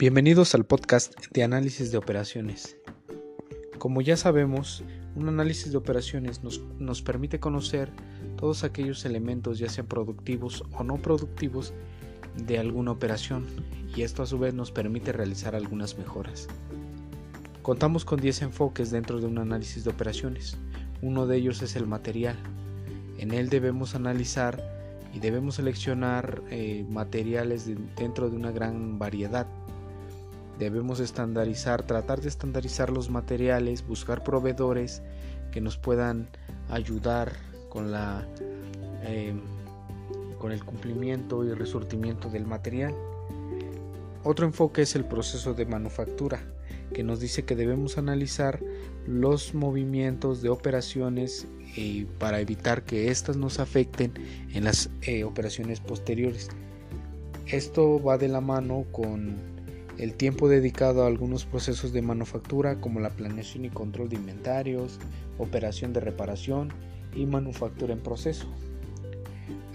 Bienvenidos al podcast de análisis de operaciones. Como ya sabemos, un análisis de operaciones nos, nos, permite conocer todos aquellos elementos, ya sean productivos o no productivos, de alguna operación y esto a su vez nos permite realizar algunas mejoras. Contamos con 10 enfoques dentro de un análisis de operaciones. Uno de ellos es el material. En él debemos analizar y debemos seleccionar eh, materiales dentro de una gran variedad Debemos estandarizar, tratar de estandarizar los materiales, buscar proveedores que nos puedan ayudar con la em, con el cumplimiento y resurtimiento del material. Otro enfoque es el proceso de manufactura, que nos dice que debemos analizar los movimientos de operaciones eh, para evitar que éstas nos afecten en las eh, operaciones posteriores. Esto va de la mano con el tiempo dedicado a algunos procesos de manufactura como la planeación y control de inventarios, operación de reparación y manufactura en proceso.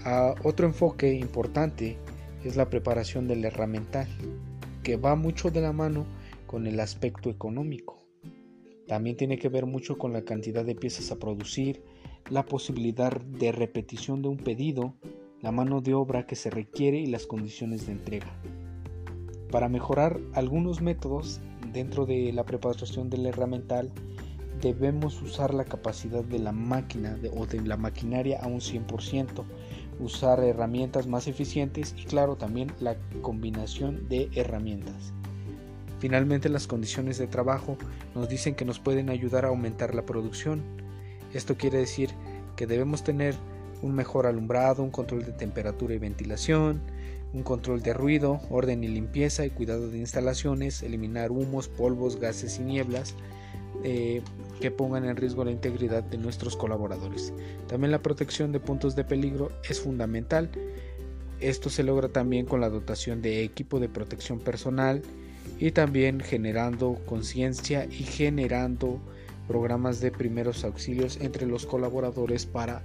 Ah, otro enfoque importante es la preparación del herramental, que va mucho de la mano con el aspecto económico. También tiene que ver mucho con la cantidad de piezas a producir, la posibilidad de repetición de un pedido, la mano de obra que se requiere y las condiciones de entrega. Para mejorar algunos métodos dentro de la preparación del herramental, debemos usar la capacidad de la máquina o de la maquinaria a un 100%, usar herramientas más eficientes y claro también la combinación de herramientas. Finalmente las condiciones de trabajo nos dicen que nos pueden ayudar a aumentar la producción. Esto quiere decir que debemos tener un mejor alumbrado, un control de temperatura y ventilación, un control de ruido, orden y limpieza y cuidado de instalaciones, eliminar humos, polvos, gases y nieblas eh, que pongan en riesgo la integridad de nuestros colaboradores. También la protección de puntos de peligro es fundamental. Esto se logra también con la dotación de equipo de protección personal y también generando conciencia y generando programas de primeros auxilios entre los colaboradores para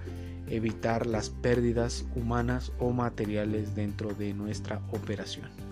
evitar las pérdidas humanas o materiales dentro de nuestra operación.